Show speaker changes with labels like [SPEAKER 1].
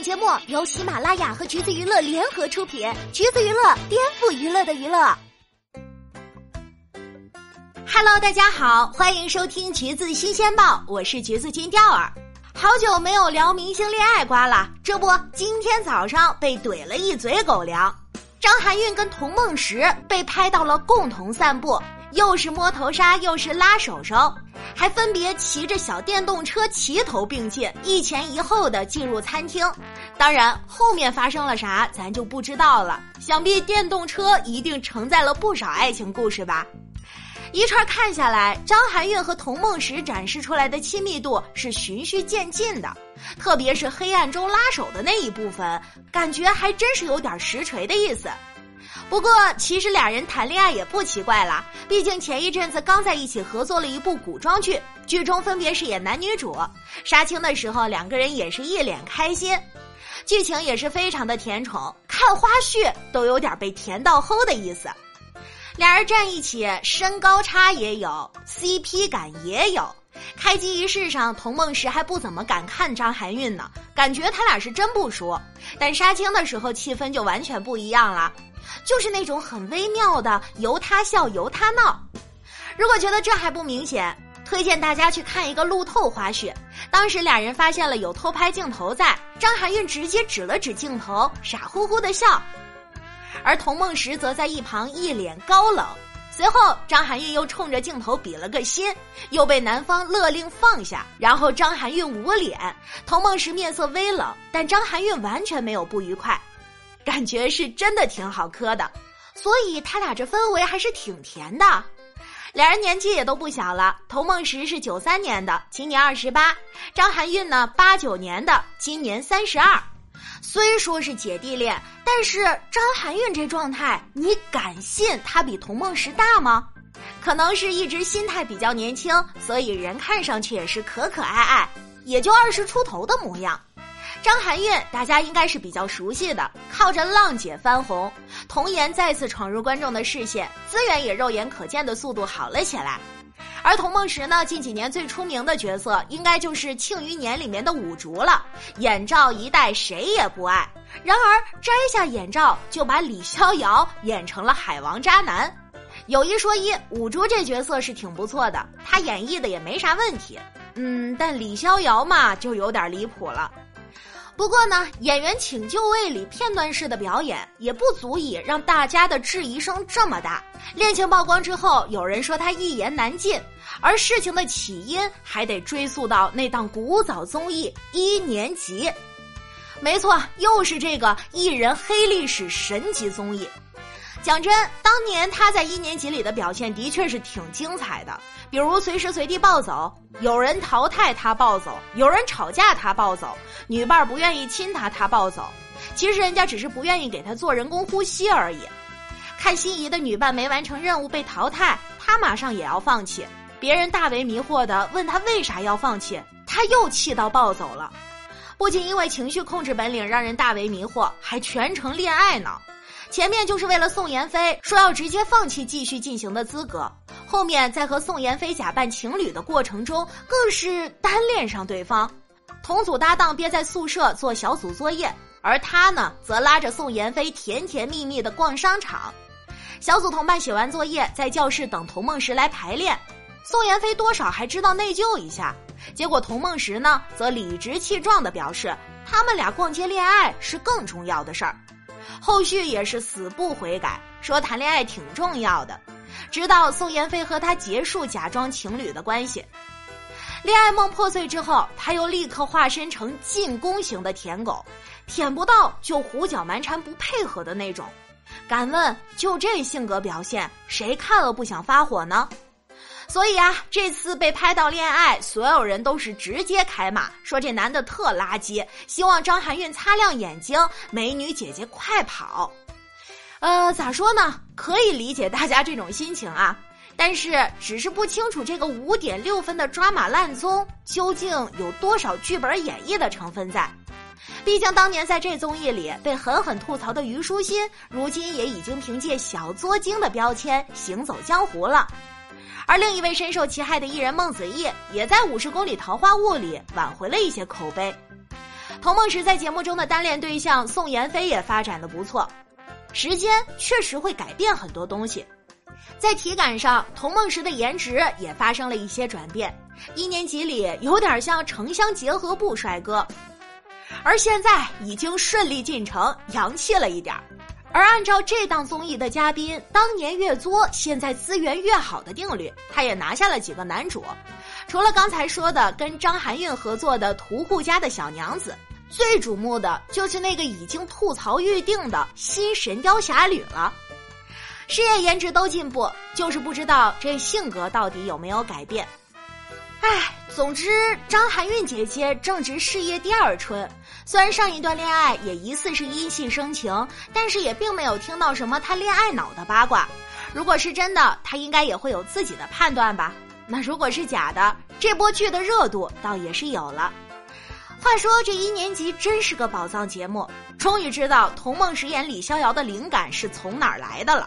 [SPEAKER 1] 本节目由喜马拉雅和橘子娱乐联合出品，橘子娱乐颠覆娱乐的娱乐。Hello，大家好，欢迎收听橘子新鲜报，我是橘子金钓儿。好久没有聊明星恋爱瓜了，这不，今天早上被怼了一嘴狗粮。张含韵跟童梦石被拍到了共同散步，又是摸头杀，又是拉手手。还分别骑着小电动车齐头并进，一前一后的进入餐厅。当然，后面发生了啥，咱就不知道了。想必电动车一定承载了不少爱情故事吧。一串看下来，张含韵和童梦石展示出来的亲密度是循序渐进的，特别是黑暗中拉手的那一部分，感觉还真是有点实锤的意思。不过，其实俩人谈恋爱也不奇怪啦，毕竟前一阵子刚在一起合作了一部古装剧，剧中分别饰演男女主。杀青的时候，两个人也是一脸开心，剧情也是非常的甜宠，看花絮都有点被甜到齁的意思。俩人站一起，身高差也有，CP 感也有。开机仪式上，童梦石还不怎么敢看张含韵呢，感觉他俩是真不熟。但杀青的时候，气氛就完全不一样了。就是那种很微妙的由他笑由他闹。如果觉得这还不明显，推荐大家去看一个路透花絮。当时俩人发现了有偷拍镜头在，张含韵直接指了指镜头，傻乎乎的笑，而童梦石则在一旁一脸高冷。随后张含韵又冲着镜头比了个心，又被男方勒令放下，然后张含韵捂脸，童梦石面色微冷，但张含韵完全没有不愉快。感觉是真的挺好磕的，所以他俩这氛围还是挺甜的。俩人年纪也都不小了，童梦石是九三年的，今年二十八；张含韵呢，八九年的，今年三十二。虽说是姐弟恋，但是张含韵这状态，你敢信她比童梦石大吗？可能是一直心态比较年轻，所以人看上去也是可可爱爱，也就二十出头的模样。张含韵，大家应该是比较熟悉的，靠着浪姐翻红，童颜再次闯入观众的视线，资源也肉眼可见的速度好了起来。而童梦石呢，近几年最出名的角色应该就是《庆余年》里面的五竹了，眼罩一戴谁也不爱。然而摘下眼罩，就把李逍遥演成了海王渣男。有一说一，五竹这角色是挺不错的，他演绎的也没啥问题。嗯，但李逍遥嘛，就有点离谱了。不过呢，演员请就位里片段式的表演也不足以让大家的质疑声这么大。恋情曝光之后，有人说他一言难尽，而事情的起因还得追溯到那档古早综艺《一年级》。没错，又是这个艺人黑历史神级综艺。讲真，当年他在一年级里的表现的确是挺精彩的，比如随时随地暴走，有人淘汰他暴走，有人吵架他暴走，女伴不愿意亲他他暴走，其实人家只是不愿意给他做人工呼吸而已。看心仪的女伴没完成任务被淘汰，他马上也要放弃。别人大为迷惑的问他为啥要放弃，他又气到暴走了。不仅因为情绪控制本领让人大为迷惑，还全程恋爱脑。前面就是为了宋妍霏说要直接放弃继续进行的资格，后面在和宋妍霏假扮情侣的过程中，更是单恋上对方。同组搭档憋在宿舍做小组作业，而他呢，则拉着宋妍霏甜甜蜜蜜的逛商场。小组同伴写完作业，在教室等童梦石来排练。宋妍霏多少还知道内疚一下，结果童梦石呢，则理直气壮的表示，他们俩逛街恋爱是更重要的事儿。后续也是死不悔改，说谈恋爱挺重要的，直到宋妍霏和他结束假装情侣的关系，恋爱梦破碎之后，他又立刻化身成进攻型的舔狗，舔不到就胡搅蛮缠不配合的那种。敢问，就这性格表现，谁看了不想发火呢？所以啊，这次被拍到恋爱，所有人都是直接开骂，说这男的特垃圾，希望张含韵擦亮眼睛，美女姐姐快跑。呃，咋说呢？可以理解大家这种心情啊，但是只是不清楚这个五点六分的抓马烂综究竟有多少剧本演绎的成分在。毕竟当年在这综艺里被狠狠吐槽的虞书欣，如今也已经凭借小作精的标签行走江湖了。而另一位深受其害的艺人孟子义，也在《五十公里桃花坞》里挽回了一些口碑。童梦石在节目中的单恋对象宋妍霏也发展的不错。时间确实会改变很多东西，在体感上，童梦石的颜值也发生了一些转变。一年级里有点像城乡结合部帅哥，而现在已经顺利进城，洋气了一点儿。而按照这档综艺的嘉宾当年越作，现在资源越好的定律，他也拿下了几个男主。除了刚才说的跟张含韵合作的《屠户家的小娘子》，最瞩目的就是那个已经吐槽预定的新《神雕侠侣》了。事业颜值都进步，就是不知道这性格到底有没有改变。唉，总之，张含韵姐姐正值事业第二春。虽然上一段恋爱也疑似是因戏生情，但是也并没有听到什么他恋爱脑的八卦。如果是真的，他应该也会有自己的判断吧？那如果是假的，这波剧的热度倒也是有了。话说这一年级真是个宝藏节目，终于知道童梦饰演李逍遥的灵感是从哪儿来的了。